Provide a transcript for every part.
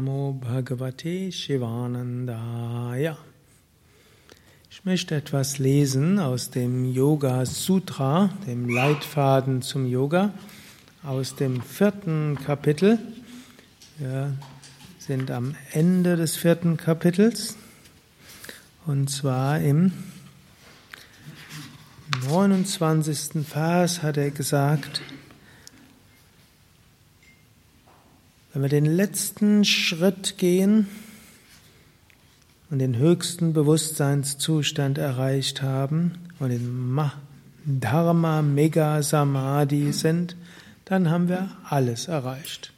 Namo Bhagavate Shivanandaya. Ich möchte etwas lesen aus dem Yoga Sutra, dem Leitfaden zum Yoga, aus dem vierten Kapitel. Wir sind am Ende des vierten Kapitels und zwar im 29. Vers hat er gesagt, Wenn wir den letzten Schritt gehen und den höchsten Bewusstseinszustand erreicht haben und in Dharma Mega Samadhi sind, dann haben wir alles erreicht.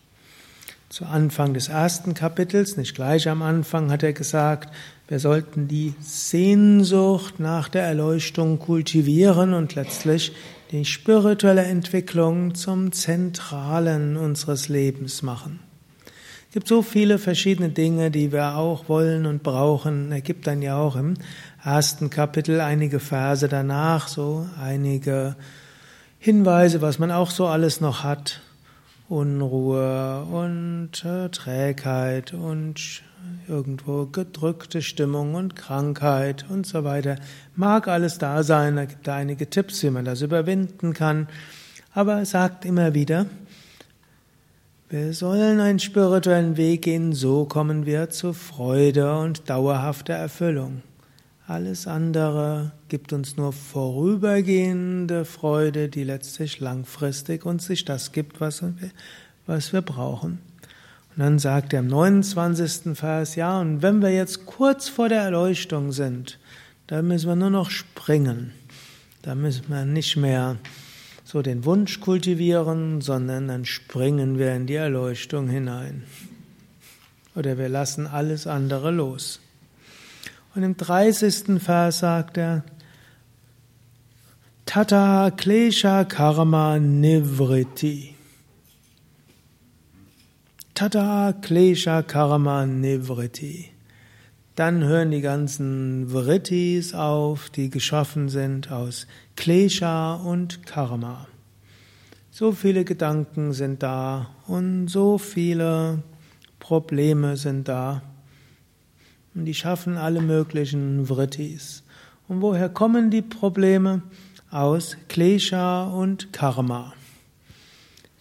Zu Anfang des ersten Kapitels, nicht gleich am Anfang, hat er gesagt, wir sollten die Sehnsucht nach der Erleuchtung kultivieren und letztlich die spirituelle Entwicklung zum Zentralen unseres Lebens machen. Es gibt so viele verschiedene Dinge, die wir auch wollen und brauchen. Er gibt dann ja auch im ersten Kapitel einige Verse danach, so einige Hinweise, was man auch so alles noch hat. Unruhe und äh, Trägheit und irgendwo gedrückte Stimmung und Krankheit und so weiter. Mag alles da sein, da gibt es einige Tipps, wie man das überwinden kann, aber er sagt immer wieder, wir sollen einen spirituellen Weg gehen, so kommen wir zu Freude und dauerhafter Erfüllung. Alles andere gibt uns nur vorübergehende Freude, die letztlich langfristig uns sich das gibt, was wir, was wir brauchen. Und dann sagt er im 29. Vers, ja, und wenn wir jetzt kurz vor der Erleuchtung sind, dann müssen wir nur noch springen. Da müssen wir nicht mehr so den Wunsch kultivieren, sondern dann springen wir in die Erleuchtung hinein. Oder wir lassen alles andere los. Und im 30. Vers sagt er, Tata Klesha Karma Nivriti. Tata Klesha Karma Nivriti. Dann hören die ganzen Vrittis auf, die geschaffen sind aus Klesha und Karma. So viele Gedanken sind da und so viele Probleme sind da. Und die schaffen alle möglichen Vrittis. Und woher kommen die Probleme? Aus Klesha und Karma.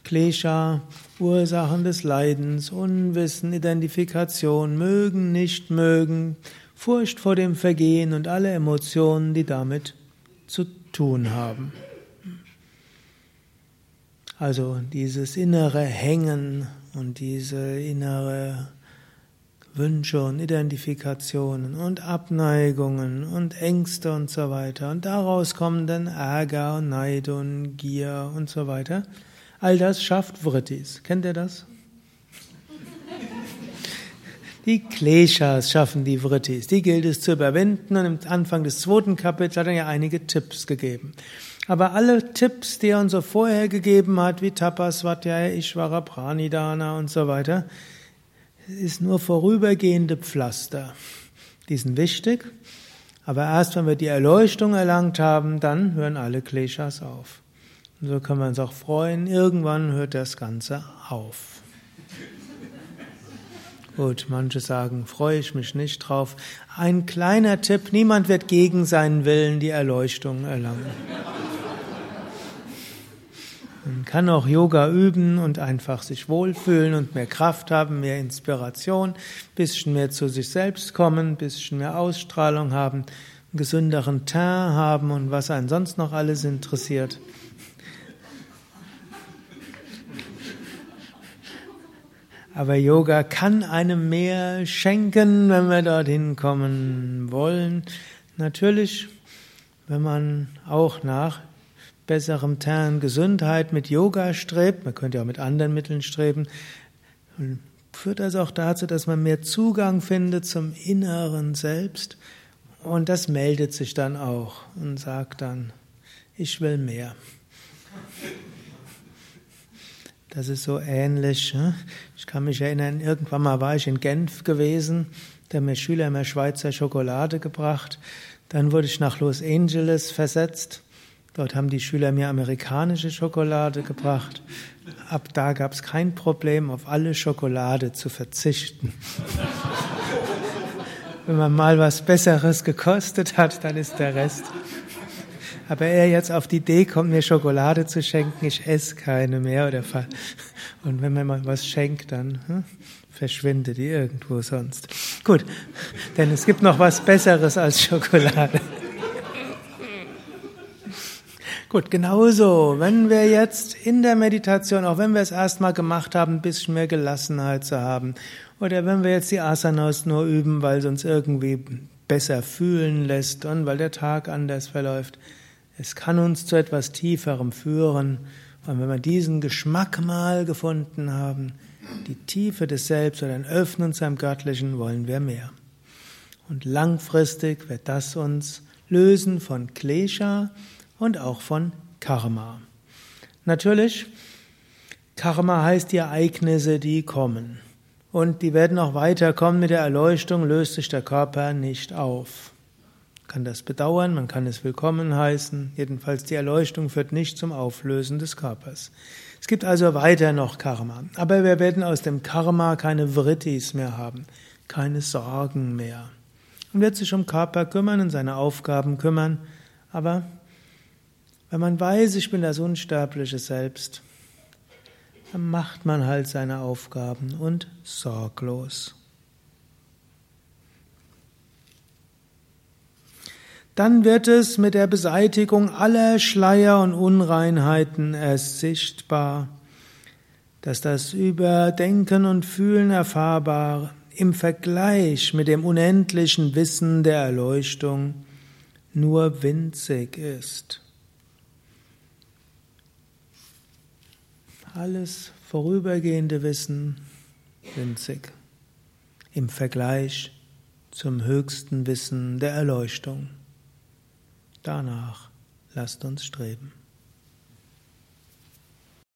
Klesha, Ursachen des Leidens, Unwissen, Identifikation, mögen, nicht mögen, Furcht vor dem Vergehen und alle Emotionen, die damit zu tun haben. Also dieses innere Hängen und diese innere Wünsche und Identifikationen und Abneigungen und Ängste und so weiter und daraus kommen dann Ärger und Neid und Gier und so weiter. All das schafft Vrittis. Kennt ihr das? Die Kleshas schaffen die Vrittis. Die gilt es zu überwinden und im Anfang des zweiten Kapitels hat er ja einige Tipps gegeben. Aber alle Tipps, die er uns so vorher gegeben hat, wie Tapas, Vatya, Ishvara, Pranidana und so weiter, ist nur vorübergehende Pflaster. Die sind wichtig, aber erst wenn wir die Erleuchtung erlangt haben, dann hören alle Kleshas auf. Und so können wir uns auch freuen, irgendwann hört das Ganze auf. Gut, manche sagen, freue ich mich nicht drauf. Ein kleiner Tipp, niemand wird gegen seinen Willen die Erleuchtung erlangen. Man kann auch Yoga üben und einfach sich wohlfühlen und mehr Kraft haben, mehr Inspiration, bisschen mehr zu sich selbst kommen, bisschen mehr Ausstrahlung haben, einen gesünderen Teint haben und was einen sonst noch alles interessiert. Aber Yoga kann einem mehr schenken, wenn wir dorthin kommen wollen. Natürlich, wenn man auch nach besserem Tern Gesundheit mit Yoga strebt, man könnte ja auch mit anderen Mitteln streben, führt das auch dazu, dass man mehr Zugang findet zum inneren Selbst. Und das meldet sich dann auch und sagt dann, ich will mehr. Das ist so ähnlich. Ne? Ich kann mich erinnern, irgendwann mal war ich in Genf gewesen, da haben mir Schüler immer Schweizer Schokolade gebracht. Dann wurde ich nach Los Angeles versetzt. Dort haben die Schüler mir amerikanische Schokolade gebracht. Ab da gab es kein Problem, auf alle Schokolade zu verzichten. Wenn man mal was Besseres gekostet hat, dann ist der Rest. Aber er jetzt auf die Idee kommt, mir Schokolade zu schenken, ich esse keine mehr oder und wenn man mal was schenkt, dann hm, verschwindet die irgendwo sonst. Gut, denn es gibt noch was Besseres als Schokolade. Gut, genauso, wenn wir jetzt in der Meditation, auch wenn wir es erstmal gemacht haben, ein bisschen mehr Gelassenheit zu haben, oder wenn wir jetzt die Asanas nur üben, weil es uns irgendwie besser fühlen lässt und weil der Tag anders verläuft, es kann uns zu etwas Tieferem führen. Und wenn wir diesen Geschmack mal gefunden haben, die Tiefe des Selbst oder ein Öffnen zu einem Göttlichen, wollen wir mehr. Und langfristig wird das uns lösen von Klesha, und auch von Karma. Natürlich, Karma heißt die Ereignisse, die kommen. Und die werden auch weiterkommen. Mit der Erleuchtung löst sich der Körper nicht auf. Man kann das bedauern, man kann es willkommen heißen. Jedenfalls die Erleuchtung führt nicht zum Auflösen des Körpers. Es gibt also weiter noch Karma. Aber wir werden aus dem Karma keine Vrittis mehr haben, keine Sorgen mehr. Man wird sich um Körper kümmern und seine Aufgaben kümmern, aber wenn man weiß, ich bin das unsterbliche Selbst, dann macht man halt seine Aufgaben und sorglos. Dann wird es mit der Beseitigung aller Schleier und Unreinheiten erst sichtbar, dass das Überdenken und Fühlen erfahrbare im Vergleich mit dem unendlichen Wissen der Erleuchtung nur winzig ist. Alles vorübergehende Wissen winzig im Vergleich zum höchsten Wissen der Erleuchtung. Danach lasst uns streben.